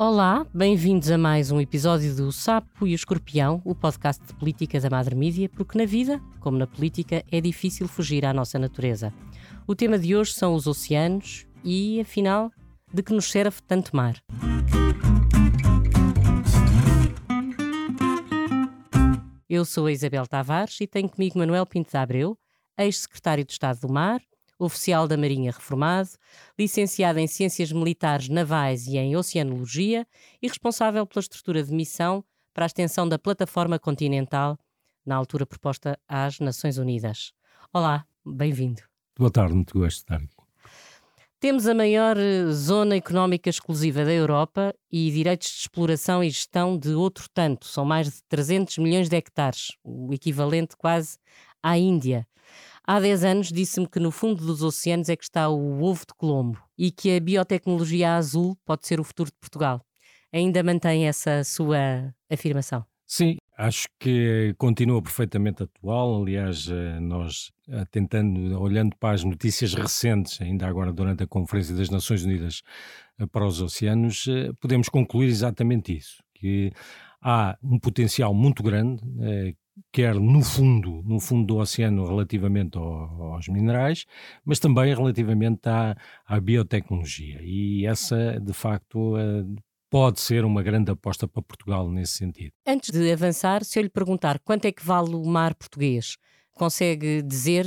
Olá, bem-vindos a mais um episódio do Sapo e o Escorpião, o podcast de política da Madre Mídia, porque na vida, como na política, é difícil fugir à nossa natureza. O tema de hoje são os oceanos e, afinal, de que nos serve tanto mar. Eu sou a Isabel Tavares e tenho comigo Manuel Pinto de Abreu, ex-secretário de Estado do Mar, oficial da Marinha reformado, licenciado em Ciências Militares Navais e em Oceanologia e responsável pela estrutura de missão para a extensão da plataforma continental, na altura proposta às Nações Unidas. Olá, bem-vindo. Boa tarde, muito gosto de estar aqui. Temos a maior eh, zona económica exclusiva da Europa e direitos de exploração e gestão de outro tanto. São mais de 300 milhões de hectares, o equivalente quase à Índia. Há 10 anos disse-me que no fundo dos oceanos é que está o ovo de Colombo e que a biotecnologia azul pode ser o futuro de Portugal. Ainda mantém essa sua afirmação? Sim, acho que continua perfeitamente atual. Aliás, eh, nós eh, tentando, olhando para as notícias recentes, ainda agora durante a Conferência das Nações Unidas eh, para os Oceanos, podemos concluir exatamente isso, que há um potencial muito grande quer no fundo, no fundo do oceano relativamente ao, aos minerais, mas também relativamente à, à, biotecnologia. E essa, de facto, eh, pode ser uma grande aposta para Portugal nesse sentido. Antes de avançar, se eu lhe perguntar quanto é que vale o mar português, consegue dizer,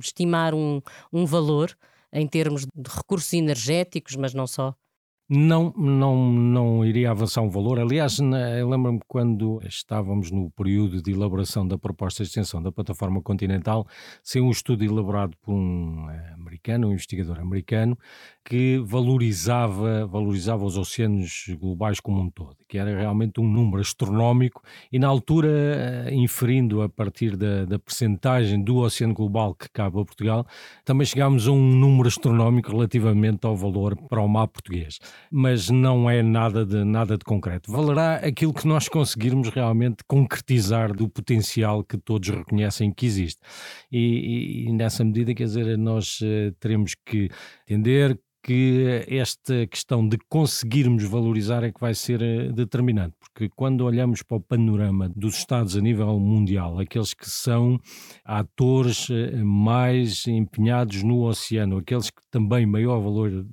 estimar um, um valor em termos de recursos energéticos, mas não só? Não, não, não iria avançar um valor. Aliás, lembro-me quando estávamos no período de elaboração da proposta de extensão da plataforma continental, saiu um estudo elaborado por um eh, americano, um investigador americano, que valorizava, valorizava os oceanos globais como um todo, que era realmente um número astronómico e na altura, eh, inferindo a partir da, da percentagem do oceano global que cabe a Portugal, também chegámos a um número astronómico relativamente ao valor para o mar português mas não é nada de, nada de concreto. Valerá aquilo que nós conseguirmos realmente concretizar do potencial que todos reconhecem que existe. E, e, e nessa medida, quer dizer, nós uh, teremos que entender que esta questão de conseguirmos valorizar é que vai ser eh, determinante, porque quando olhamos para o panorama dos Estados a nível mundial, aqueles que são atores eh, mais empenhados no oceano, aqueles que também maior valor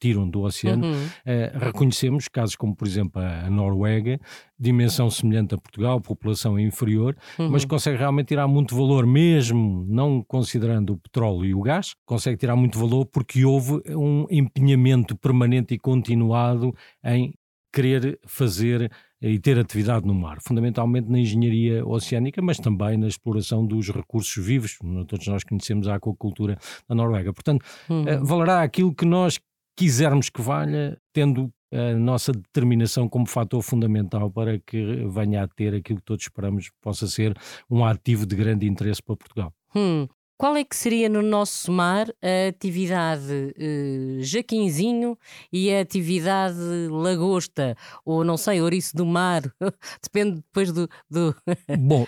tiram do oceano, uhum. eh, reconhecemos casos como, por exemplo, a Noruega, dimensão semelhante a Portugal, população inferior, uhum. mas consegue realmente tirar muito valor, mesmo não considerando o petróleo e o gás, consegue tirar muito valor porque houve um empenhamento permanente e continuado em querer fazer e ter atividade no mar, fundamentalmente na engenharia oceânica, mas também na exploração dos recursos vivos. Todos nós conhecemos a aquacultura da Noruega. Portanto, uhum. Eh, valerá aquilo que nós quisermos que valha, tendo a nossa determinação como fator fundamental para que venha a ter aquilo que todos esperamos possa ser um ativo de grande interesse para Portugal. Hum. Qual é que seria no nosso mar a atividade eh, jaquinzinho e a atividade lagosta? Ou não sei, ouriço do mar? Depende depois do. do... Bom,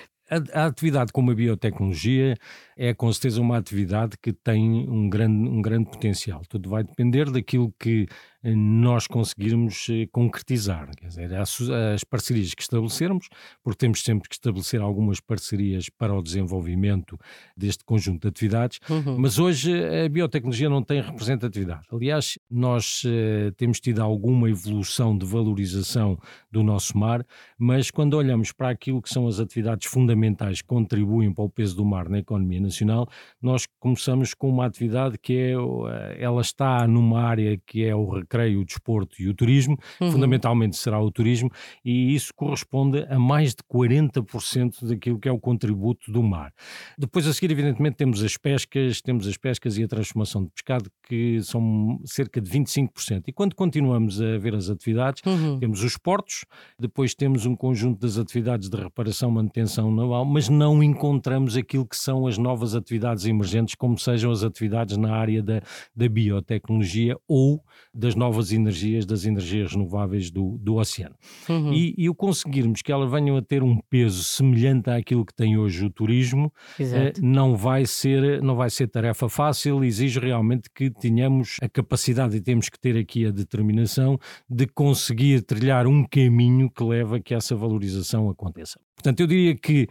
a, atividade como a biotecnologia é com certeza uma atividade que tem um grande, um grande potencial. Tudo vai depender daquilo que nós conseguirmos eh, concretizar. Quer dizer, as, as parcerias que estabelecermos, porque temos sempre que estabelecer algumas parcerias para o desenvolvimento deste conjunto de atividades, uhum. mas hoje a biotecnologia não tem representatividade. Aliás, nós uh, temos tido alguma evolução de valorização do nosso mar, mas quando olhamos para aquilo que são as atividades fundamentais que contribuem para o peso do mar na economia nacional, nós começamos com uma atividade que é, eh, ela está numa área que é o creio, o desporto e o turismo, uhum. fundamentalmente será o turismo, e isso corresponde a mais de 40% daquilo que é o contributo do mar. Depois a seguir, evidentemente, temos as pescas, temos as pescas e a transformação de pescado, que são cerca de 25%. E quando continuamos a ver as atividades, uhum. temos os portos, depois temos um conjunto das atividades de reparação, manutenção naval, mas não encontramos aquilo que são as novas atividades emergentes, como sejam as atividades na área da, da biotecnologia ou das novas novas energias, das energias renováveis do, do oceano. Uhum. E, e o conseguirmos que elas venham a ter um peso semelhante àquilo que tem hoje o turismo, eh, não, vai ser, não vai ser tarefa fácil, exige realmente que tenhamos a capacidade e temos que ter aqui a determinação de conseguir trilhar um caminho que leva a que essa valorização aconteça. Portanto, eu diria que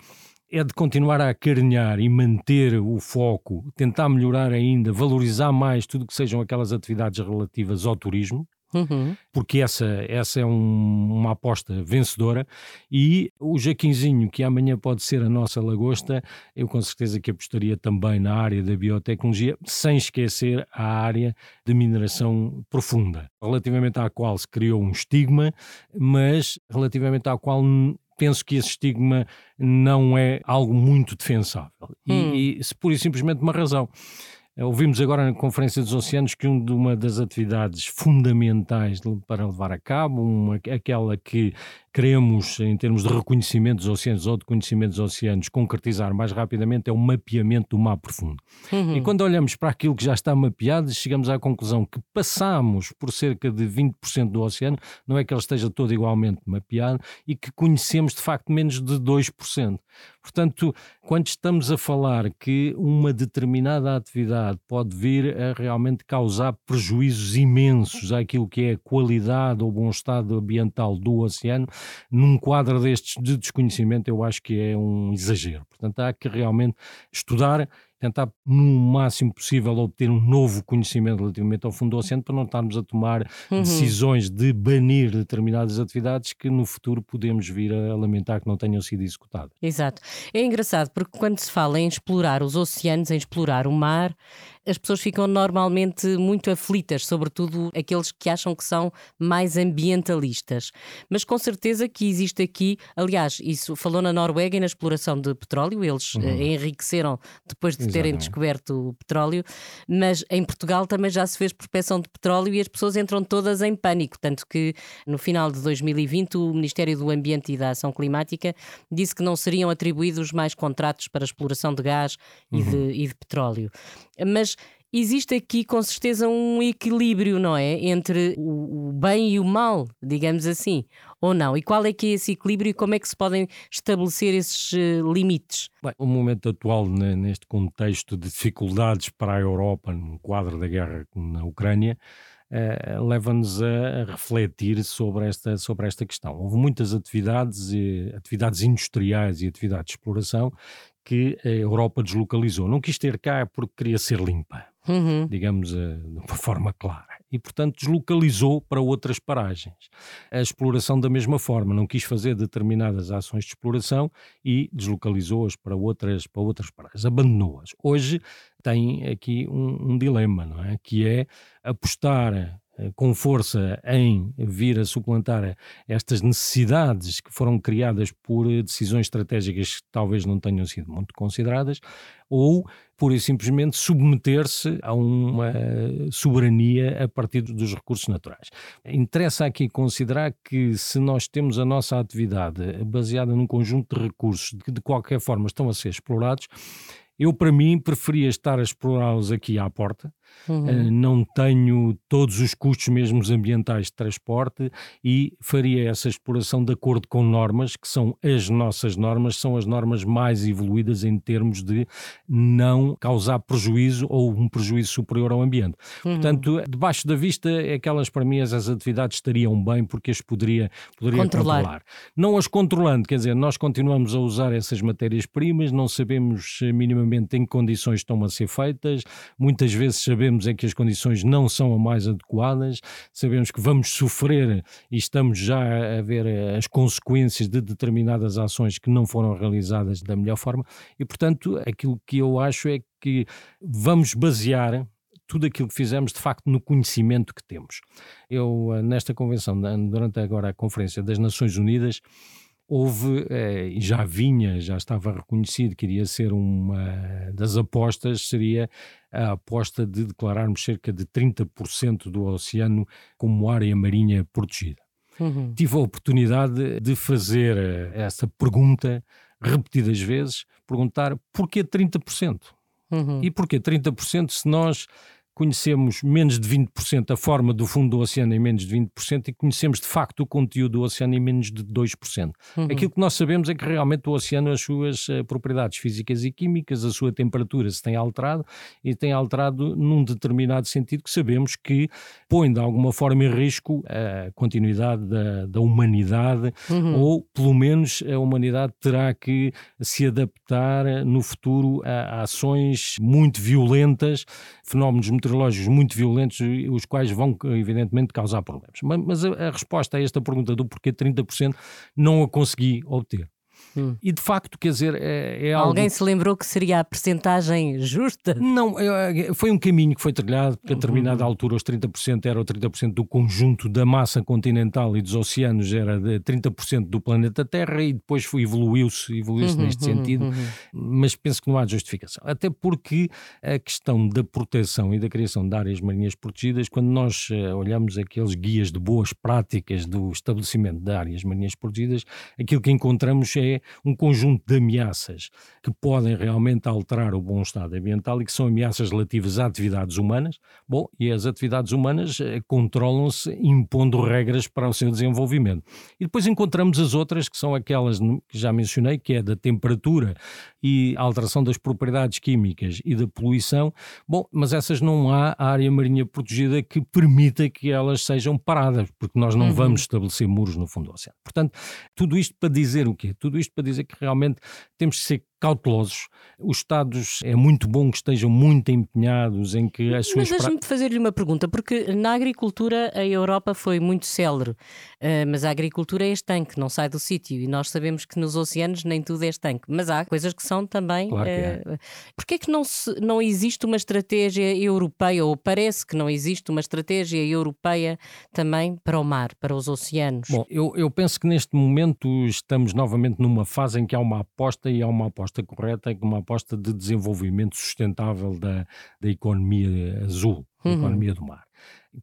é de continuar a acarinhar e manter o foco, tentar melhorar ainda, valorizar mais tudo que sejam aquelas atividades relativas ao turismo, Uhum. porque essa, essa é um, uma aposta vencedora. E o Jaquinzinho, que amanhã pode ser a nossa lagosta, eu com certeza que apostaria também na área da biotecnologia, sem esquecer a área de mineração profunda, relativamente à qual se criou um estigma, mas relativamente à qual penso que esse estigma não é algo muito defensável. Hum. E, e, por e simplesmente uma razão. Ouvimos agora na Conferência dos Oceanos que uma das atividades fundamentais para levar a cabo, uma, aquela que queremos, em termos de reconhecimento dos oceanos ou de conhecimento dos oceanos, concretizar mais rapidamente é o mapeamento do mar profundo. Uhum. E quando olhamos para aquilo que já está mapeado, chegamos à conclusão que passamos por cerca de 20% do oceano, não é que ele esteja todo igualmente mapeado, e que conhecemos de facto menos de 2%. Portanto, quando estamos a falar que uma determinada atividade pode vir a realmente causar prejuízos imensos àquilo que é a qualidade ou bom estado ambiental do oceano, num quadro destes de desconhecimento, eu acho que é um exagero. Portanto, há que realmente estudar tentar, no máximo possível, obter um novo conhecimento relativamente ao fundo do oceano para não estarmos a tomar uhum. decisões de banir determinadas atividades que no futuro podemos vir a lamentar que não tenham sido executadas. Exato. É engraçado porque quando se fala em explorar os oceanos, em explorar o mar, as pessoas ficam normalmente muito aflitas, sobretudo aqueles que acham que são mais ambientalistas. Mas com certeza que existe aqui, aliás, isso falou na Noruega e na exploração de petróleo, eles uhum. Eh, enriqueceram depois de terem descoberto o petróleo, mas em Portugal também já se fez prospecção de petróleo e as pessoas entram todas em pânico, tanto que no final de 2020 o Ministério do Ambiente e da Ação Climática disse que não seriam atribuídos mais contratos para exploração de gás uhum. e, de, e de petróleo. Mas existe aqui com certeza um equilíbrio, não é? Entre o, bem e o mal, digamos assim, ou não? E qual é que é esse equilíbrio e como é que se podem estabelecer esses uh, limites? Bem, o momento atual, né, neste contexto de dificuldades para a Europa, no quadro da guerra na Ucrânia, uh, leva-nos a refletir sobre esta, sobre esta questão. Houve muitas atividades, atividades industriais e atividades de exploração que a Europa deslocalizou. Não quis ter cá porque queria ser limpa, uhum. digamos uh, de uma forma clara. E, portanto, deslocalizou para outras paragens. A exploração, da mesma forma, não quis fazer determinadas ações de exploração e deslocalizou-as para outras, para outras paragens, abandonou-as. Hoje tem aqui um, um dilema, não é? Que é apostar eh, com força em vir a suplantar estas necessidades que foram criadas por eh, decisões estratégicas que talvez não tenham sido muito consideradas, ou pura e simplesmente submeter-se a uma soberania a partir dos recursos naturais. Interessa aqui considerar que se nós temos a nossa atividade baseada num conjunto de recursos que de qualquer forma estão a ser explorados, eu, para mim, preferia estar a explorá-los aqui à porta. Uhum. Uh, não tenho todos os custos mesmo ambientais de transporte e faria essa exploração de acordo com normas, que são as nossas normas, são as normas mais evoluídas em termos de não causar prejuízo ou um prejuízo superior ao ambiente. Uhum. Portanto, debaixo da vista, aquelas para mim as atividades estariam bem porque as poderia, poderia controlar. controlar. Não as controlando, quer dizer, nós continuamos a usar essas matérias-primas, não sabemos minimamente minimamente em que condições estão a ser feitas, muitas vezes sabemos é que as condições não são as mais adequadas, sabemos que vamos sofrer e estamos já a ver eh, as consequências de determinadas ações que não foram realizadas da melhor forma e, portanto, aquilo que eu acho é que vamos basear tudo aquilo que fizemos de facto no conhecimento que temos. Eu, eh, nesta convenção, durante agora a Conferência das Nações Unidas, houve, eh, e já vinha, já estava reconhecido que iria ser uma das apostas, seria a aposta de declararmos cerca de 30% do oceano como área marinha protegida. Uhum. Tive a oportunidade de fazer eh, essa pergunta repetidas vezes, perguntar porquê 30%? Uhum. E porquê 30% se nós conhecemos menos de 20% a forma do fundo do oceano em menos de 20% e conhecemos de facto o conteúdo do oceano em menos de 2%. Uhum. Aquilo que nós sabemos é que realmente o oceano, as suas uh, propriedades físicas e químicas, a sua temperatura se tem alterado e tem alterado num determinado sentido que sabemos que põe de alguma forma em risco a continuidade da, da humanidade uhum. ou pelo menos a humanidade terá que se adaptar no futuro a, a ações muito violentas, fenómenos meteorológicos muito violentos, os quais vão, evidentemente, causar problemas. Mas, mas a, a resposta a esta pergunta do porquê 30% não a consegui obter. Hum. E de facto, quer dizer, é, é Alguém algo... se lembrou que seria a percentagem justa? Não, é, é, foi um caminho que foi trilhado, porque a determinada uhum. altura os 30% era o 30% do conjunto da massa continental e dos oceanos, era de 30% do planeta Terra e depois evoluiu-se evoluiu uhum, neste uhum, sentido, uhum. mas penso que não há justificação. Até porque a questão da proteção e da criação de áreas marinhas protegidas, quando nós uh, olhamos aqueles guias de boas práticas do estabelecimento de áreas marinhas protegidas, aquilo que encontramos é um conjunto de ameaças que podem realmente alterar o bom estado ambiental e que são ameaças relativas a atividades humanas. Bom, e as atividades humanas eh, controlam-se impondo regras para o seu desenvolvimento. E depois encontramos as outras, que são aquelas que já mencionei, que é da temperatura e alteração das propriedades químicas e da poluição. Bom, mas essas não há área marinha protegida que permita que elas sejam paradas, porque nós não uhum. vamos estabelecer muros no fundo do oceano. Portanto, tudo isto para dizer o quê? Tudo isto para dizer que realmente temos que ser cautelosos. Os Estados é muito bom que estejam muito empenhados em que as suas. Mas deixe-me fazer-lhe uma pergunta, porque na agricultura a Europa foi muito célere, uh, mas a agricultura é estanque, não sai do sítio e nós sabemos que nos oceanos nem tudo é estanque, mas há coisas que são também. Claro que é. Porquê é que não, se, não existe uma estratégia europeia, ou parece que não existe uma estratégia europeia também para o mar, para os oceanos? Bom, eu, eu penso que neste momento estamos novamente numa fase em que há uma aposta e há uma aposta aposta correta é uma aposta de desenvolvimento sustentável da, da economia azul, da uhum. economia do mar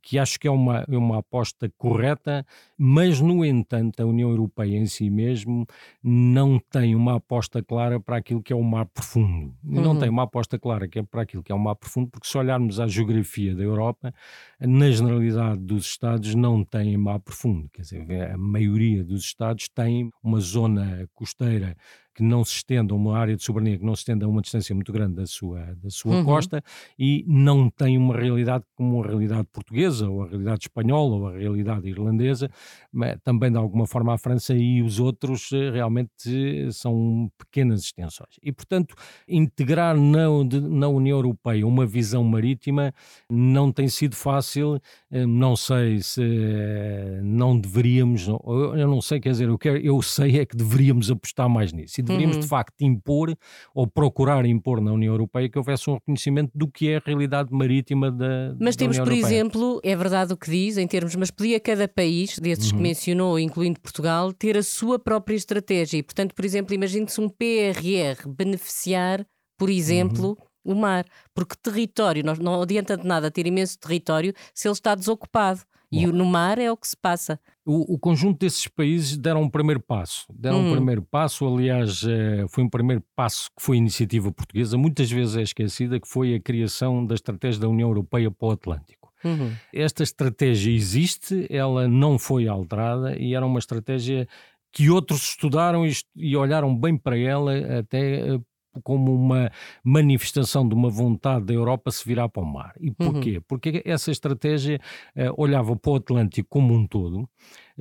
que acho que é uma, é uma aposta correta, mas, no entanto, a União Europeia em si mesmo não tem uma aposta clara para aquilo que é o mar profundo. Uhum. Não tem uma aposta clara que é para aquilo que é o mar profundo, porque se olharmos à geografia da Europa, na generalidade dos Estados não tem mar profundo. Quer dizer, a maioria dos Estados tem uma zona costeira que não se estenda, uma área de soberania que não se estenda a uma distância muito grande da sua, da sua uhum. costa e não tem uma realidade como a realidade portuguesa, ou a realidade espanhola, ou a realidade irlandesa, mas também de alguma forma a França e os outros eh, realmente são pequenas extensões. E, portanto, integrar na, na União Europeia uma visão marítima não tem sido fácil, eh, não sei se eh, não deveríamos, eu não sei, quer dizer, eu, quero, eu sei é que deveríamos apostar mais nisso e deveríamos uhum. de facto impor ou procurar impor na União Europeia que houvesse um reconhecimento do que é a realidade marítima da Mas da temos, por exemplo, é verdade o que diz em termos, mas podia cada país, desses uhum. que mencionou, incluindo Portugal, ter a sua própria estratégia e, portanto, por exemplo, imagine-se um PRR beneficiar, por exemplo, uhum. o mar, porque território, não, não adianta de nada ter imenso território se ele está desocupado. E no mar é o que se passa. O, o, conjunto desses países deram um primeiro passo. Deram um primeiro passo, aliás, eh, foi um primeiro passo que foi iniciativa portuguesa, muitas vezes é esquecida, que foi a criação da estratégia da União Europeia para o Atlântico. Uhum. Esta estratégia existe, ela não foi alterada e era uma estratégia que outros estudaram e, e olharam bem para ela até eh, como uma manifestação de uma vontade da Europa se virar para o mar. E porquê? Uhum. Porque essa estratégia uh, olhava para o Atlântico como um todo,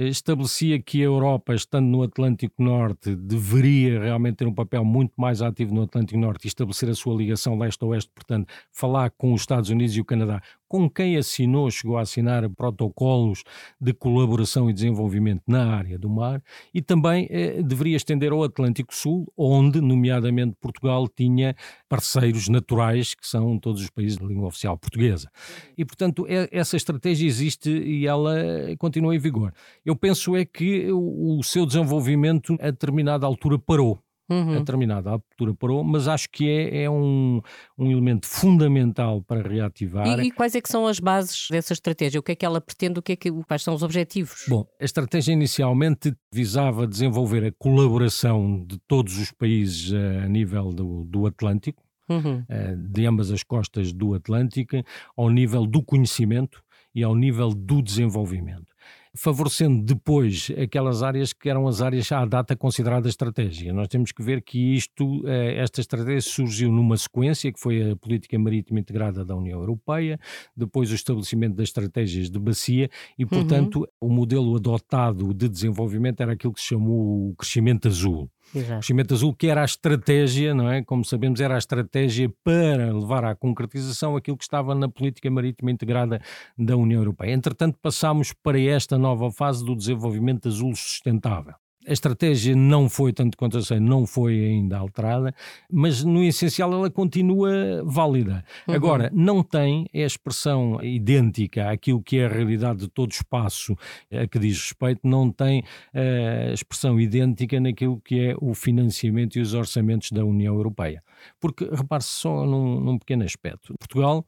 estabelecia que a Europa, estando no Atlântico Norte, deveria realmente ter um papel muito mais ativo no Atlântico Norte e estabelecer a sua ligação leste-oeste, portanto, falar com os Estados Unidos e o Canadá com quem assinou, chegou a assinar protocolos de colaboração e desenvolvimento na área do mar e também eh, deveria estender ao Atlântico Sul, onde, nomeadamente, Portugal tinha parceiros naturais, que são todos os países de língua oficial portuguesa. E, portanto, é, essa estratégia existe e ela continua em vigor. Eu penso é que o, o seu desenvolvimento a determinada altura parou uhum. a determinada altura parou, mas acho que é, é um, um elemento fundamental para reativar. E, e, quais é que são as bases dessa estratégia? O que é que ela pretende? O que é que, quais são os objetivos? Bom, a estratégia inicialmente visava desenvolver a colaboração de todos os países eh, a nível do, do Atlântico, uhum. uh, de ambas as costas do Atlântico, ao nível do conhecimento e ao nível do desenvolvimento favorecendo depois aquelas áreas que eram as áreas à data consideradas estratégicas. Nós temos que ver que isto, eh, esta estratégia surgiu numa sequência que foi a política marítima integrada da União Europeia, depois o estabelecimento das estratégias de bacia e, uhum. portanto, uhum. o modelo adotado de desenvolvimento era aquilo que se chamou o crescimento azul. Exato. O azul, que era a estratégia, não é? Como sabemos, era a estratégia para levar à concretização aquilo que estava na política marítima integrada da União Europeia. Entretanto, passámos para esta nova fase do desenvolvimento azul sustentável. A estratégia não foi, tanto quanto eu sei, não foi ainda alterada, mas no essencial ela continua válida. Uhum. Agora, não tem a expressão idêntica àquilo que é a realidade de todo espaço a que diz respeito, não tem a expressão idêntica naquilo que é o financiamento e os orçamentos da União Europeia. Porque, repare-se só num, num pequeno aspecto. Portugal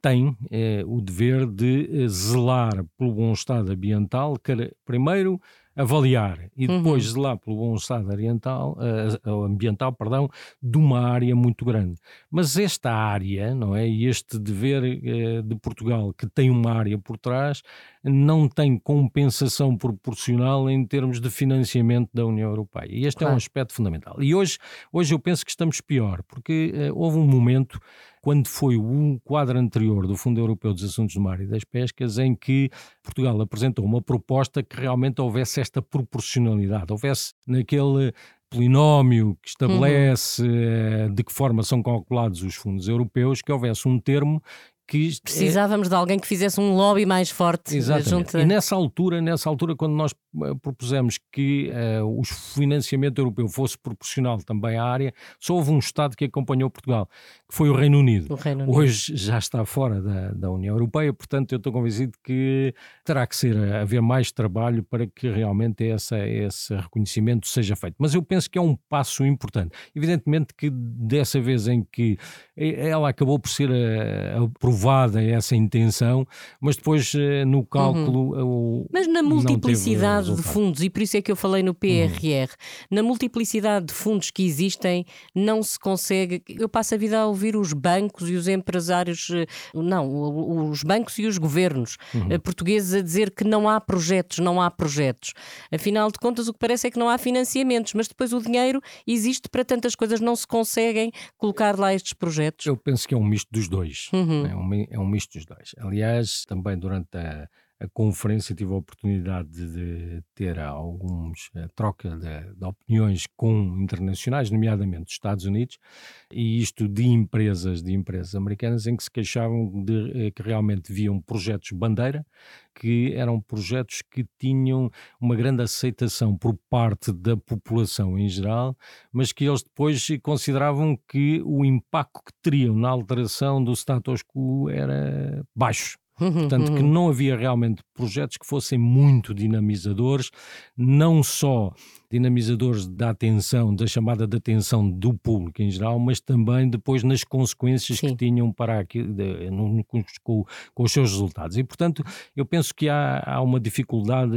tem eh, o dever de eh, zelar pelo bom estado ambiental, que, primeiro avaliar e uhum. depois uhum. zelar pelo bom estado ambiental, uh, ambiental perdão, de uma área muito grande. Mas esta área, não é? E este dever uh, de Portugal, que tem uma área por trás, não tem compensação proporcional em termos de financiamento da União Europeia. E este claro. é um aspecto fundamental. E hoje, hoje eu penso que estamos pior, porque uh, houve um momento quando foi o quadro anterior do Fundo Europeu dos Assuntos do Mar e das Pescas, em que Portugal apresentou uma proposta que realmente houvesse esta proporcionalidade, houvesse naquele polinómio que estabelece uhum. de que forma são calculados os fundos europeus, que houvesse um termo que precisávamos é... de alguém que fizesse um lobby mais forte Exatamente. junto e nessa altura nessa altura quando nós eh, propusemos que uh, o financiamento europeu fosse proporcional também à área só houve um estado que acompanhou Portugal que foi o Reino Unido, o Reino Unido. hoje já está fora da, da União Europeia portanto eu estou convencido que terá que ser eh, haver mais trabalho para que realmente essa, esse reconhecimento seja feito mas eu penso que é um passo importante evidentemente que dessa vez em que ela acabou por ser aprovada aprovada essa intenção, mas depois eh, no cálculo. Uhum. O, mas na multiplicidade de fundos, e por isso é que eu falei no PRR, uhum. na multiplicidade de fundos que existem, não se consegue. Eu passo a vida a ouvir os bancos e os empresários, eh, não, os bancos e os governos uhum. Eh, portugueses a dizer que não há projetos, não há projetos. Afinal de contas, o que parece é que não há financiamentos, mas depois o dinheiro existe para tantas coisas, não se conseguem colocar lá estes projetos. Eu penso que é um misto dos dois. Uhum. É um um, é um misto dos dois. Aliás, também durante a, a conferência tive a oportunidade de, ter alguns a troca de, de, opiniões com internacionais, nomeadamente dos Estados Unidos, e isto de empresas, de empresas americanas, em que se queixavam de eh, que realmente viam projetos bandeira, que eram projetos que tinham uma grande aceitação por parte da população em geral, mas que eles depois consideravam que o impacto que teriam na alteração do status quo era baixo Portanto, que não havia realmente projetos que fossem muito dinamizadores, não só dinamizadores da atenção, da chamada de atenção do público em geral, mas também depois nas consequências Sim. que tinham para aqui, de, no, com, com, os seus resultados. E, portanto, eu penso que há, há uma dificuldade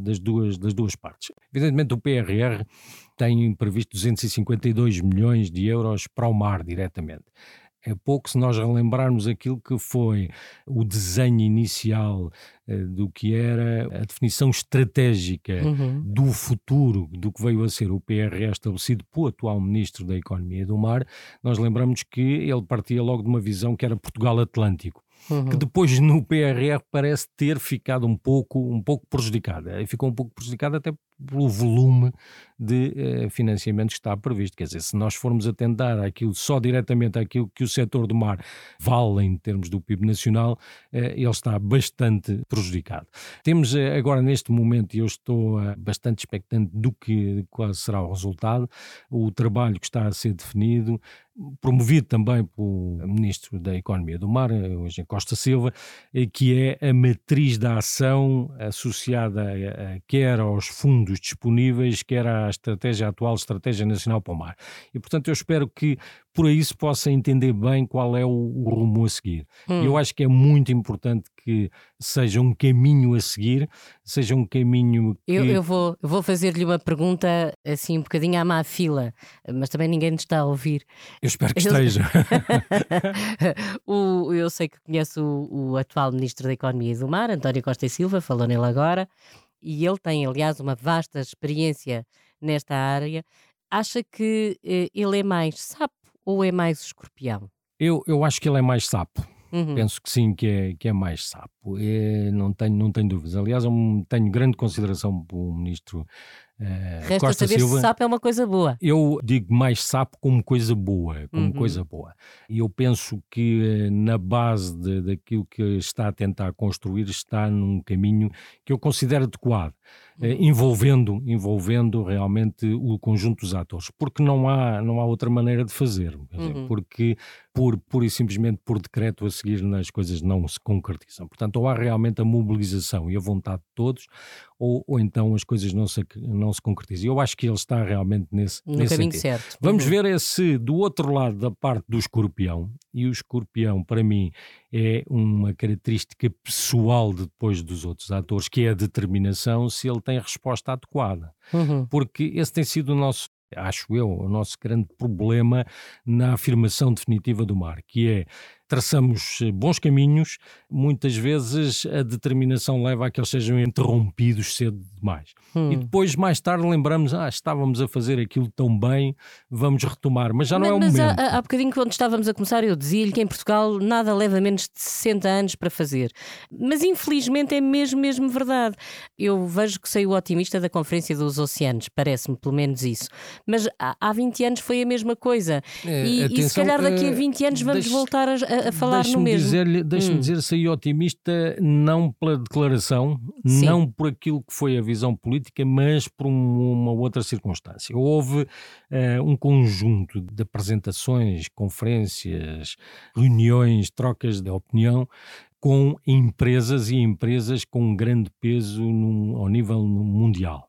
das duas, das duas partes. Evidentemente, o PRR tem previsto 252 milhões de euros para o mar diretamente. É pouco se nós relembrarmos aquilo que foi o desenho inicial eh, do que era a definição estratégica uhum. do futuro, do que veio a ser o PRR estabelecido pelo atual Ministro da Economia e do Mar, nós lembramos que ele partia logo de uma visão que era Portugal Atlântico. Uhum. que depois no PRR parece ter ficado um pouco, um pouco prejudicada. E ficou um pouco prejudicada até pelo volume de uh, financiamento que está previsto. Quer dizer, se nós formos atentar aquilo, só diretamente àquilo que o setor do mar vale em termos do PIB nacional, uh, ele está bastante prejudicado. Temos uh, agora neste momento, e eu estou bastante expectante do que qual será o resultado, o trabalho que está a ser definido, promovido também pelo Ministro da Economia do Mar, hoje em Costa Silva, que é a matriz da ação associada a, a, quer aos fundos fundos disponíveis, que era a estratégia atual Estratégia Nacional para o Mar. E, portanto, eu espero que por aí se possa entender bem qual é o, o rumo a seguir. Hum. Eu acho que é muito importante que seja um caminho a seguir, seja um caminho que... Eu, eu vou, vou fazer-lhe uma pergunta assim um bocadinho à má fila, mas também ninguém nos está a ouvir. Eu espero que esteja. o, eu sei que conheço o, o atual Ministro da Economia e do Mar, António Costa e Silva, falou nele agora, e ele tem, aliás, uma vasta experiência nesta área. Acha que eh, ele é mais sapo ou é mais escorpião? Eu, eu acho que ele é mais sapo. Uhum. Penso que sim, que é, que é mais sapo. É, não, tenho, não tenho dúvidas. Aliás, eu tenho grande consideração pelo ministro eh, Resta Costa saber Silva. se sapo é uma coisa boa. Eu digo mais sapo como coisa boa, como Uhum. coisa boa. E eu penso que eh, na base de- daquilo que está a tentar construir está num caminho que eu considero adequado, eh, Uhum. envolvendo, envolvendo realmente o conjunto dos atores, porque não há, não há outra maneira de fazer, dizer, Uhum. porque por, pura e simplesmente por decreto a seguir as coisas não se concretizam. Portanto, ou há realmente a mobilização e a vontade de todos, ou, ou então as coisas não se, não se concretizam. Eu acho que ele está realmente nesse, No nesse caminho sentido. certo. Vamos Uhum. ver esse do outro lado da parte do escorpião. E o escorpião, para mim, é uma característica pessoal de depois dos outros atores, que é a determinação se ele tem a resposta adequada. Uhum. Porque esse tem sido o nosso, acho eu, o nosso grande problema na afirmação definitiva do mar, que é traçamos eh, bons caminhos, muitas vezes a determinação leva a que eles sejam interrompidos cedo demais. E Hum. depois, mais tarde, lembramos, ah, estávamos a fazer aquilo tão bem, vamos retomar, mas já não é o mas momento. há, há bocadinho, quando estávamos a começar, eu dizia-lhe que em Portugal nada leva menos de 60 anos para fazer. Mas infelizmente é mesmo, mesmo verdade. Eu vejo que saiu otimista da Conferência dos Oceanos, parece-me pelo menos isso. Mas há, há 20 anos foi a mesma coisa. Eh, E, e se atenção, calhar daqui a eh, 20 anos vamos deixe- voltar a, a- a falar no Deixe-me mesmo. dizer-lhe, deixe-me Hum. dizer, saí otimista não pela declaração, Sim. não por aquilo que foi a visão política, mas por um- uma outra circunstância. Houve eh, um conjunto de apresentações, conferências, reuniões, trocas de opinião com empresas e empresas com grande peso num- ao nível mundial.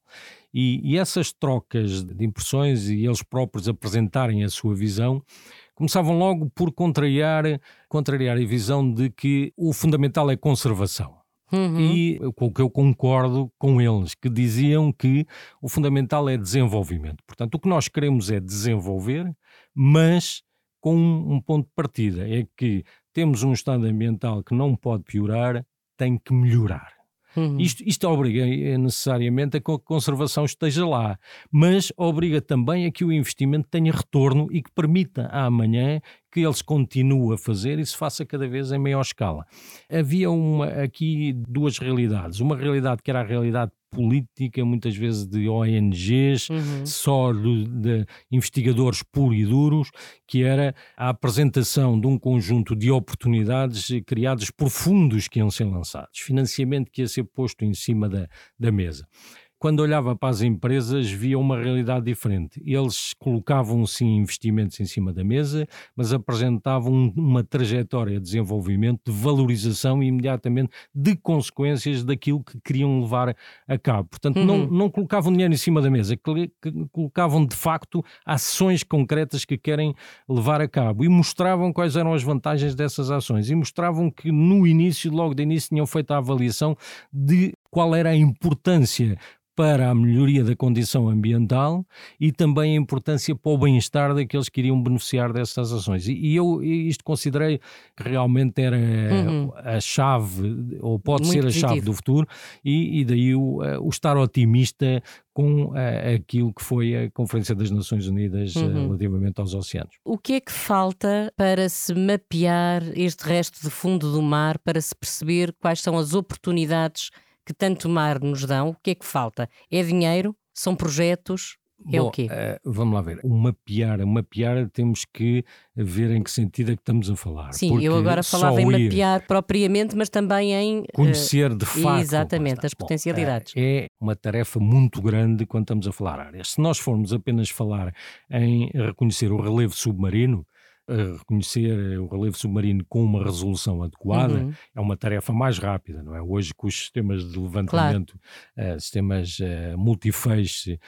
E, e essas trocas de impressões e eles próprios apresentarem a sua visão começavam logo por contrariar, contrariar a visão de que o fundamental é conservação. Uhum. E com o que eu concordo com eles, que diziam que o fundamental é desenvolvimento. Portanto, o que nós queremos é desenvolver, mas com um um ponto de partida: é que temos um estado ambiental que não pode piorar, tem que melhorar. Uhum. Isto, isto obriga eh, necessariamente a que a conservação esteja lá, mas obriga também a que o investimento tenha retorno e que permita amanhã que ele se continue a fazer e se faça cada vez em maior escala. Havia uma, aqui duas realidades. Uma realidade que era a realidade política, muitas vezes de ONGs, Uhum. só de, de investigadores puros e duros, que era a apresentação de um conjunto de oportunidades criadas por fundos que iam ser lançados, financiamento que ia ser posto em cima da, da mesa. Quando olhava para as empresas, via uma realidade diferente. Eles colocavam sim investimentos em cima da mesa, mas apresentavam um- uma trajetória de desenvolvimento, de valorização e imediatamente de consequências daquilo que queriam levar a cabo. Portanto, não, Uhum. não colocavam dinheiro em cima da mesa, colocavam de facto ações concretas que querem levar a cabo e mostravam quais eram as vantagens dessas ações e mostravam que no início, logo de início, tinham feito a avaliação de qual era a importância para a melhoria da condição ambiental e também a importância para o bem-estar daqueles que iriam beneficiar dessas ações. E, eu isto considerei que realmente era Uhum. a chave, ou pode Muito ser a chave positivo. do futuro, e, e daí o, eh, o estar otimista com eh, aquilo que foi a Conferência das Nações Unidas eh, Uhum. relativamente aos oceanos. O que é que falta para se mapear este resto de fundo do mar, para se perceber quais são as oportunidades que tanto mar nos dão? O que é que falta? É dinheiro? São projetos? É Bom, o quê? eh, vamos lá ver. O mapear, o mapear temos que ver em que sentido é que estamos a falar. Sim, porque eu agora falava em mapear propriamente, mas também em. eh, Conhecer de facto exatamente, as Bom, potencialidades. eh, é uma tarefa muito grande quando estamos a falar áreas. Se nós formos apenas falar em reconhecer o relevo submarino, reconhecer o relevo submarino com uma resolução adequada uhum. é uma tarefa mais rápida, não é? Hoje, com os sistemas de levantamento, claro. uh, sistemas uh, multifeixe,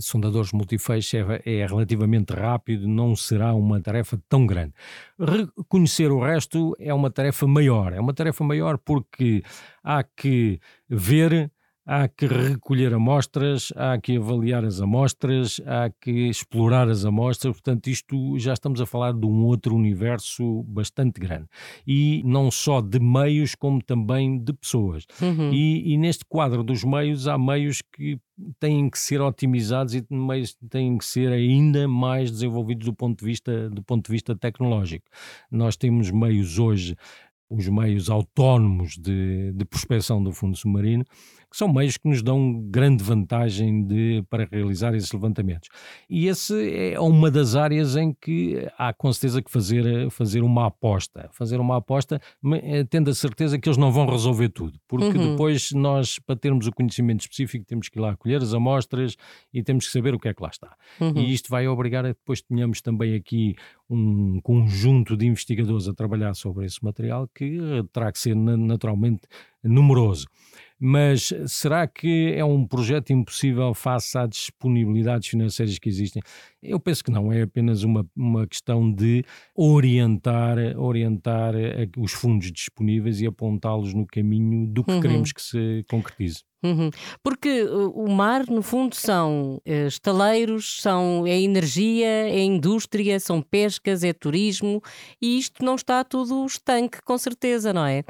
sondadores multifeixe é, é, relativamente rápido, não será uma tarefa tão grande. Reconhecer o resto é uma tarefa maior. É uma tarefa maior porque há que ver há que recolher amostras, há que avaliar as amostras, há que explorar as amostras, portanto, isto já estamos a falar de um outro universo bastante grande. E não só de meios, como também de pessoas. Uhum. E, e, neste quadro dos meios, há meios que têm que ser otimizados e meios têm que ser ainda mais desenvolvidos do ponto de vista, do ponto de vista tecnológico. Nós temos meios hoje os meios autónomos de, de prospecção do fundo submarino, que são meios que nos dão grande vantagem de, para realizar esses levantamentos. E esse é uma das áreas em que há com certeza que fazer, fazer uma aposta. Fazer uma aposta, eh, tendo a certeza que eles não vão resolver tudo, porque uhum. depois nós, para termos o conhecimento específico, temos que ir lá colher as amostras e temos que saber o que é que lá está. Uhum. E isto vai obrigar a que depois tenhamos também aqui um conjunto de investigadores a trabalhar sobre esse material que terá que ser naturalmente numeroso. Mas será que é um projeto impossível face às disponibilidades financeiras que existem? Eu penso que não, é apenas uma, uma questão de orientar, orientar eh, os fundos disponíveis e apontá-los no caminho do que uhum. queremos que se concretize. Uhum. Porque uh, o mar, no fundo, são uh, estaleiros, são, é energia, é indústria, são pescas, é turismo e isto não está tudo estanque, com certeza, não é?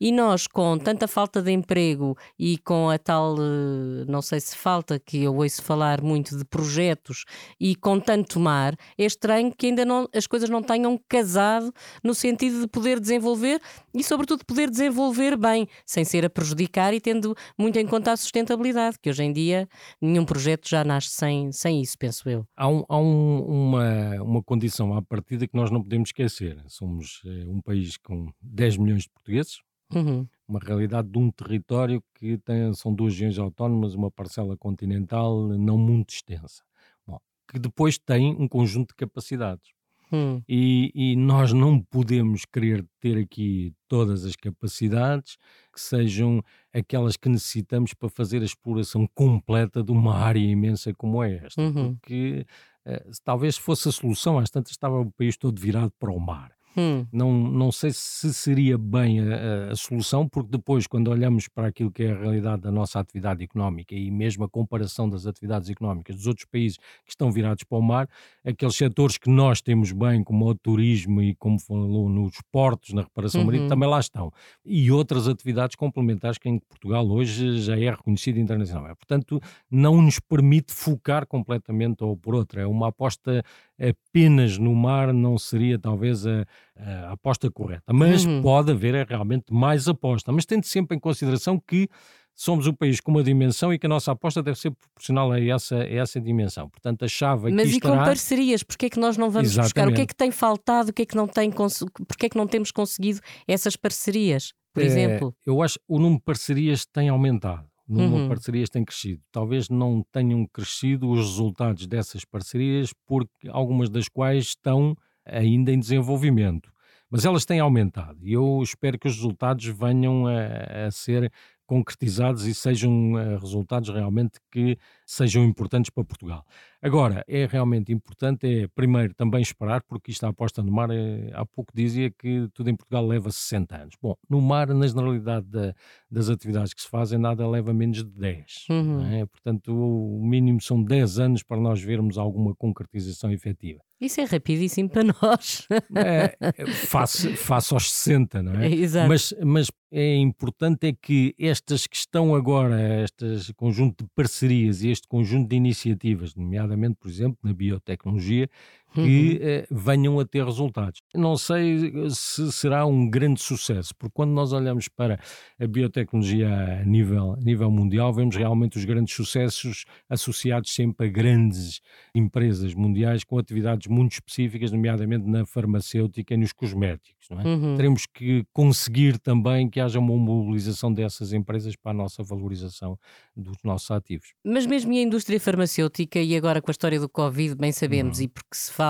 E nós, com tanta falta de emprego e com a tal, uh, não sei se falta, que eu ouço falar muito de projetos e com tanto mar, é estranho que ainda não, as coisas não tenham casado no sentido de poder desenvolver e, sobretudo, poder desenvolver bem, sem ser a prejudicar e tendo muito em conta a sustentabilidade, que hoje em dia nenhum projeto já nasce sem, sem isso, penso eu. Há, um, há um, uma, uma condição à partida que nós não podemos esquecer. Somos é, um país com 10 milhões de portugueses, uhum. uma realidade de um território que tem, são duas regiões autónomas, uma parcela continental não muito extensa, Bom, que depois tem um conjunto de capacidades. Hum. E, e, nós não podemos querer ter aqui todas as capacidades que sejam aquelas que necessitamos para fazer a exploração completa de uma área imensa como é esta. Uhum. Porque uh, talvez fosse a solução, às tantas estava o país todo virado para o mar. Hum. Não, não sei se seria bem a, a, solução, porque depois, quando olhamos para aquilo que é a realidade da nossa atividade económica e mesmo a comparação das atividades económicas dos outros países que estão virados para o mar, aqueles setores que nós temos bem, como o turismo e como falou nos portos, na reparação uhum. marítima, também lá estão. E outras atividades complementares que em Portugal hoje já é reconhecido internacionalmente. Portanto, não nos permite focar completamente ou por outra. É uma aposta apenas no mar não seria talvez a, a aposta correta. Mas uhum. pode haver é, realmente mais aposta. Mas tendo sempre em consideração que somos um país com uma dimensão e que a nossa aposta deve ser proporcional a essa, a essa dimensão. Portanto, a chave aqui Mas e estará... com parcerias, porque é que nós não vamos Exatamente. buscar? O que é que tem faltado? O que é que não tem cons... Porque é que não temos conseguido essas parcerias, por é, exemplo? Eu acho que o número de parcerias tem aumentado numa uhum. parcerias têm crescido. Talvez não tenham crescido os resultados dessas parcerias, porque algumas das quais estão ainda em desenvolvimento. Mas elas têm aumentado e eu espero que os resultados venham a, a ser concretizados e sejam uh, resultados realmente que sejam importantes para Portugal. Agora, é realmente importante, é primeiro também esperar, porque isto a aposta no mar, é, há pouco dizia que tudo em Portugal leva 60 anos. Bom, no mar, na generalidade da, das atividades que se fazem, nada leva menos de 10. Uhum. É? Portanto, o mínimo são 10 anos para nós vermos alguma concretização efetiva. Isso é rapidíssimo para nós. É, face, face aos 60, não é? é exato. Mas, mas é importante é que estas que estão agora, este conjunto de parcerias e este conjunto de iniciativas, nomeadamente, por exemplo, na biotecnologia, que uhum. eh, venham a ter resultados. Não sei eh, se será um grande sucesso, porque quando nós olhamos para a biotecnologia a nível, a nível mundial, vemos realmente os grandes sucessos associados sempre a grandes empresas mundiais com atividades muito específicas, nomeadamente na farmacêutica e nos cosméticos. É? Uhum. Teremos que conseguir também que haja uma mobilização dessas empresas para a nossa valorização dos nossos ativos. Mas mesmo a indústria farmacêutica, e agora com a história do Covid, bem sabemos, uhum. e porque se fala,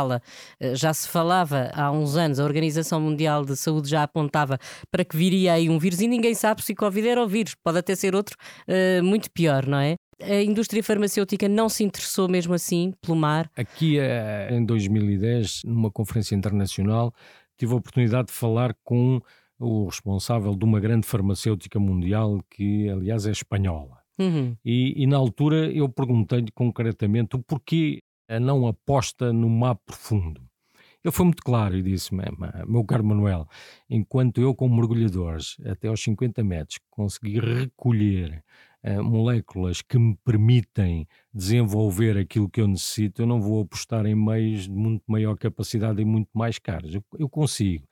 eh, já se falava há uns anos, a Organização Mundial de Saúde já apontava para que viria aí um vírus e ninguém sabe se Covid era o vírus, pode até ser outro uh, muito pior, não é? A indústria farmacêutica não se interessou mesmo assim pelo mar? Aqui em 2010, numa conferência internacional, tive a oportunidade de falar com o responsável de uma grande farmacêutica mundial, que aliás é espanhola. Uhum. E, e, na altura eu perguntei-lhe concretamente o porquê a não aposta no mar profundo. Ele foi muito claro e disse: Meu caro Manuel, enquanto eu, com mergulhadores até aos 50 metros, consegui recolher uh, moléculas que me permitem desenvolver aquilo que eu necessito, eu não vou apostar em meios de muito maior capacidade e muito mais caros. Eu, eu consigo.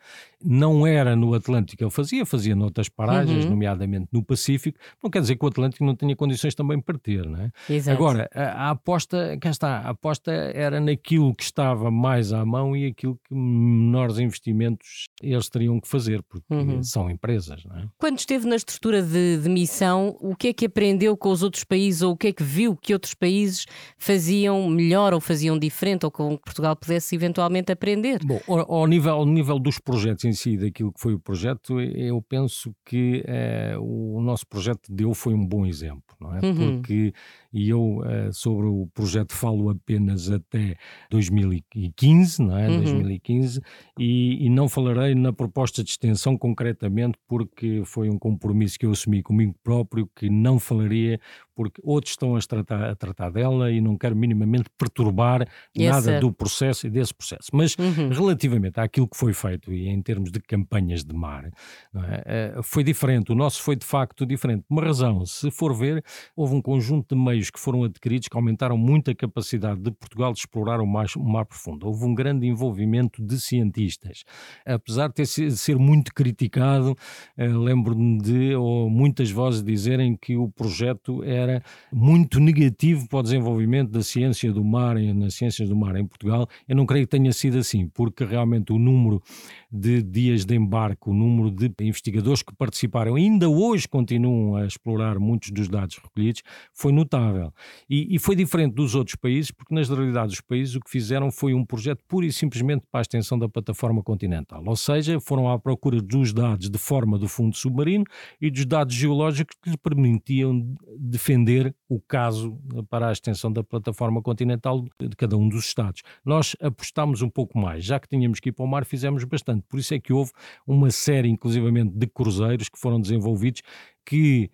Não era no Atlântico que ele fazia, fazia noutras paragens, uhum. nomeadamente no Pacífico. Não quer dizer que o Atlântico não tenha condições também para ter, não é? Exato. Agora, a, a, aposta, cá está, a aposta era naquilo que estava mais à mão e aquilo que menores investimentos eles teriam que fazer, porque uhum. são empresas, não é? Quando esteve na estrutura de, de missão, o que é que aprendeu com os outros países ou o que é que viu que outros países faziam melhor ou faziam diferente ou com que Portugal pudesse eventualmente aprender? Bom, ao, ao, nível, ao nível dos projetos em si, daquilo que foi o projeto, eu penso que eh, o nosso projeto deu foi um bom exemplo, não é? Uhum. Porque e eu eh, sobre o projeto falo apenas até 2015, não é? Uhum. 2015, e, e, não falarei na proposta de extensão concretamente porque foi um compromisso que eu assumi comigo próprio que não falaria porque outros estão a tratar, a tratar dela e não quero minimamente perturbar nada do processo e desse processo. Mas uhum. relativamente àquilo que foi feito e em termos de campanhas de mar, é? Eh, foi diferente. O nosso foi de facto diferente. Por uma razão, se for ver, houve um conjunto de meios meios que foram adquiridos que aumentaram muito a capacidade de Portugal de explorar o mar, o mar profundo. Houve um grande envolvimento de cientistas. Apesar de, ter, de ser muito criticado, eh, lembro-me de ou muitas vozes dizerem que o projeto era muito negativo para o desenvolvimento da ciência do mar, nas ciências do mar em Portugal. Eu não creio que tenha sido assim, porque realmente o número de dias de embarque, o número de investigadores que participaram, ainda hoje continuam a explorar muitos dos dados recolhidos, foi notável. E, e foi diferente dos outros países, porque nas realidades dos países o que fizeram foi um projeto pura e simplesmente para a extensão da plataforma continental. Ou seja, foram à procura dos dados de forma do fundo submarino e dos dados geológicos que lhe permitiam defender o caso para a extensão da plataforma continental de cada um dos Estados. Nós apostámos um pouco mais, já que tínhamos que ir para o mar, fizemos bastante. Por isso é que houve uma série, inclusivamente, de cruzeiros que foram desenvolvidos que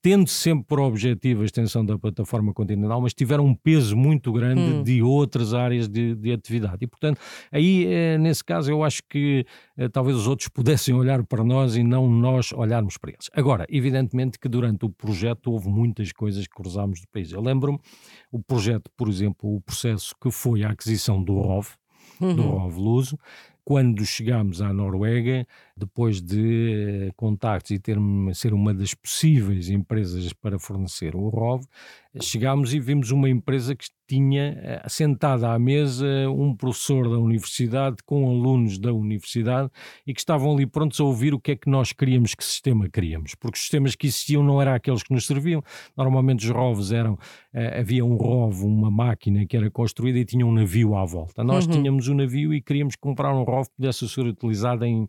tendo sempre por objetivo a extensão da plataforma continental, mas tiveram um peso muito grande hum. de outras áreas de, de, atividade. E, portanto, aí, eh, nesse caso, eu acho que eh, talvez os outros pudessem olhar para nós e não nós olharmos para eles. Agora, evidentemente que durante o projeto houve muitas coisas que cruzámos do país. Eu lembro-me o projeto, por exemplo, o processo que foi a aquisição do ROV, uhum. do ROV Luso, quando chegámos à Noruega, depois de eh, contactos e ter ser uma das possíveis empresas para fornecer o ROV, chegámos e vimos uma empresa que tinha eh, sentada à mesa um professor da universidade com alunos da universidade e que estavam ali prontos a ouvir o que é que nós queríamos, que sistema queríamos, porque os sistemas que existiam não eram aqueles que nos serviam. Normalmente os ROVs eram, eh, havia um ROV, uma máquina que era construída e tinha um navio à volta. Nós uhum. tínhamos um navio e queríamos comprar um ROV que pudesse ser utilizado em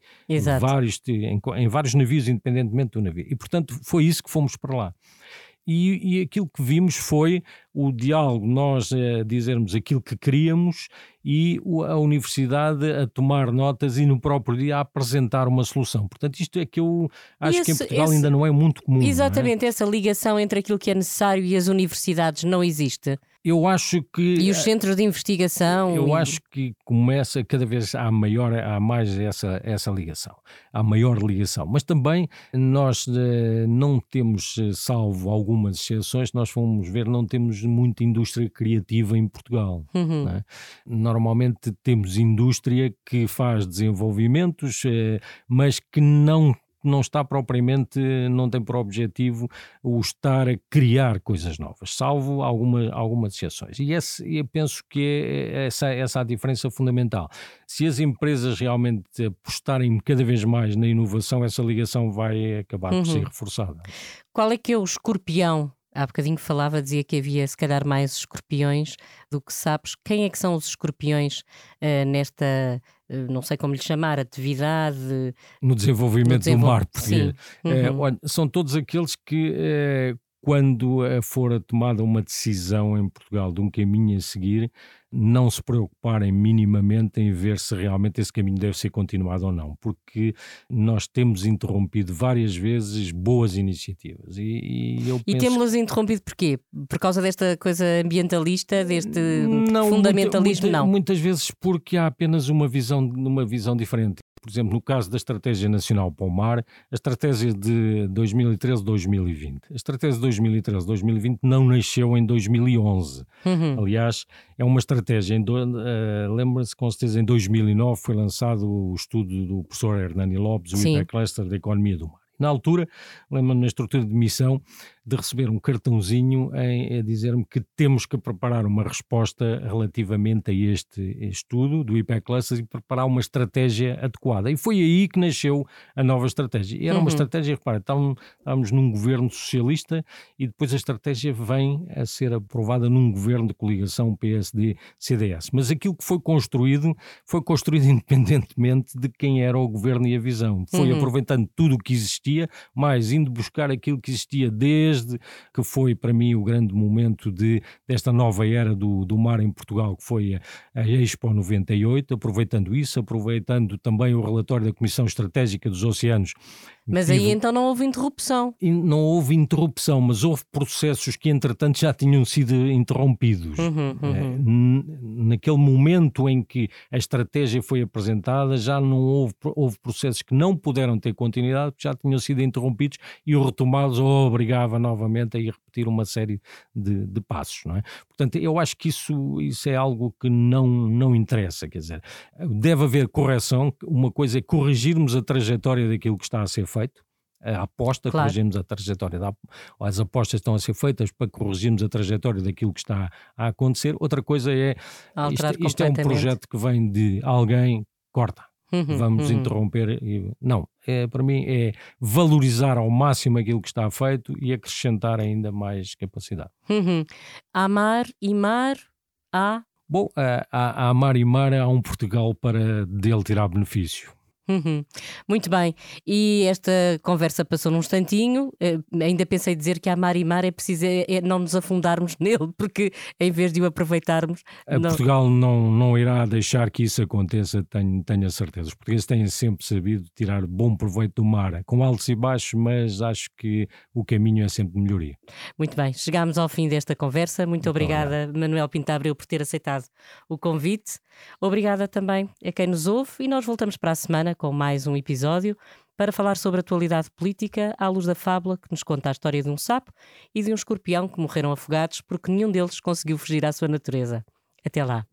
vários, em, em vários navios, independentemente do navio. E portanto foi isso que fomos para lá e, e aquilo que vimos foi o diálogo, nós eh, dizermos aquilo que queríamos e a universidade a tomar notas e no próprio dia a apresentar uma solução. Portanto, isto é que eu acho esse, que em Portugal esse, ainda não é muito comum. É? Exatamente, é? essa ligação entre aquilo que é necessário e as universidades não existe. Eu acho que. E os centros de investigação. Eu e... acho que começa cada vez há maior, há mais essa, essa ligação, há maior ligação. Mas também nós eh, não temos, eh, salvo algumas exceções, nós fomos ver, não temos muita indústria criativa em Portugal. Uhum. É? Normalmente temos indústria que faz desenvolvimentos, eh, mas que não não está propriamente, não tem por objetivo o estar a criar coisas novas, salvo alguma, algumas exceções. E esse, eu penso que é essa, essa a diferença fundamental. Se as empresas realmente apostarem cada vez mais na inovação, essa ligação vai acabar uhum. por ser reforçada. Qual é que é o escorpião Há bocadinho falava, dizia que havia se calhar mais escorpiões do que sapos. Quem é que são os escorpiões uh, nesta, não sei como lhe chamar, atividade? No desenvolvimento do mar, porque uhum. olha, são todos aqueles que quando for tomada uma decisão em Portugal de um caminho a seguir, não se preocuparem minimamente em ver se realmente esse caminho deve ser continuado ou não, porque nós temos interrompido várias vezes boas iniciativas. E, e, eu e temos-las interrompido porquê? Por causa desta coisa ambientalista, deste não, fundamentalismo? Muita, não. Muitas vezes porque há apenas uma visão, uma visão diferente. Por exemplo, no caso da Estratégia Nacional para o Mar, a estratégia de 2013-2020. A estratégia de 2013-2020 não nasceu em 2011. Uhum. Aliás, é uma estratégia. Uh, Lembra-se com certeza, em 2009 foi lançado o estudo do professor Hernani Lopes, o IPEC Cluster da Economia do Mar. Na altura, lembro-me na estrutura de missão, de receber um cartãozinho a, a dizer-me que temos que preparar uma resposta relativamente a este estudo do IPEC Clusters e preparar uma estratégia adequada. E foi aí que nasceu a nova estratégia. E era uma uhum. estratégia, repara, estávamos, estávamos num governo socialista e depois a estratégia vem a ser aprovada num governo de coligação PSD-CDS. Mas aquilo que foi construído, foi construído independentemente de quem era o governo e a visão. Foi uhum. aproveitando tudo o que existia, mais indo buscar aquilo que existia desde desde que foi para mim o grande momento de, desta nova era do, do mar em Portugal, que foi a, a Expo 98, aproveitando isso, aproveitando também o relatório da Comissão Estratégica dos Oceanos mas aí então não houve interrupção. Não houve interrupção, mas houve processos que entretanto já tinham sido interrompidos. Uhum, uhum. É, naquele momento em que a estratégia foi apresentada, já não houve, houve processos que não puderam ter continuidade, já tinham sido interrompidos e o retomá-los obrigava novamente a ir repetir uma série de, de, passos, não é? Portanto, eu acho que isso, isso é algo que não, não interessa, quer dizer, deve haver correção, uma coisa é corrigirmos a trajetória daquilo que está a ser feito, a aposta, claro. corrigirmos a trajetória, da, as apostas estão a ser feitas para corrigirmos a trajetória daquilo que está a acontecer. Outra coisa é, isto, isto é um projeto que vem de alguém, corta. Uhum, Vamos uhum. interromper. E, não, é, para mim é valorizar ao máximo aquilo que está feito e acrescentar ainda mais capacidade. Uhum. Amar e mar, há. Bom, a, a, a amar e mar há um Portugal para dele tirar benefício. Uhum. Muito bem, e esta conversa passou num instantinho. Uh, ainda pensei dizer que a mar e mar é preciso é, é não nos afundarmos nele, porque em vez de o aproveitarmos. Não... Portugal não, não irá deixar que isso aconteça, tenho, tenho a certeza. Os portugueses têm sempre sabido tirar bom proveito do mar, com altos e baixos, mas acho que o caminho é sempre de melhoria. Muito bem, chegámos ao fim desta conversa. Muito, Muito obrigada, obrigado. Manuel Pintabreu, por ter aceitado o convite. Obrigada também a quem nos ouve e nós voltamos para a semana com mais um episódio para falar sobre a atualidade política à luz da fábula que nos conta a história de um sapo e de um escorpião que morreram afogados porque nenhum deles conseguiu fugir à sua natureza. Até lá.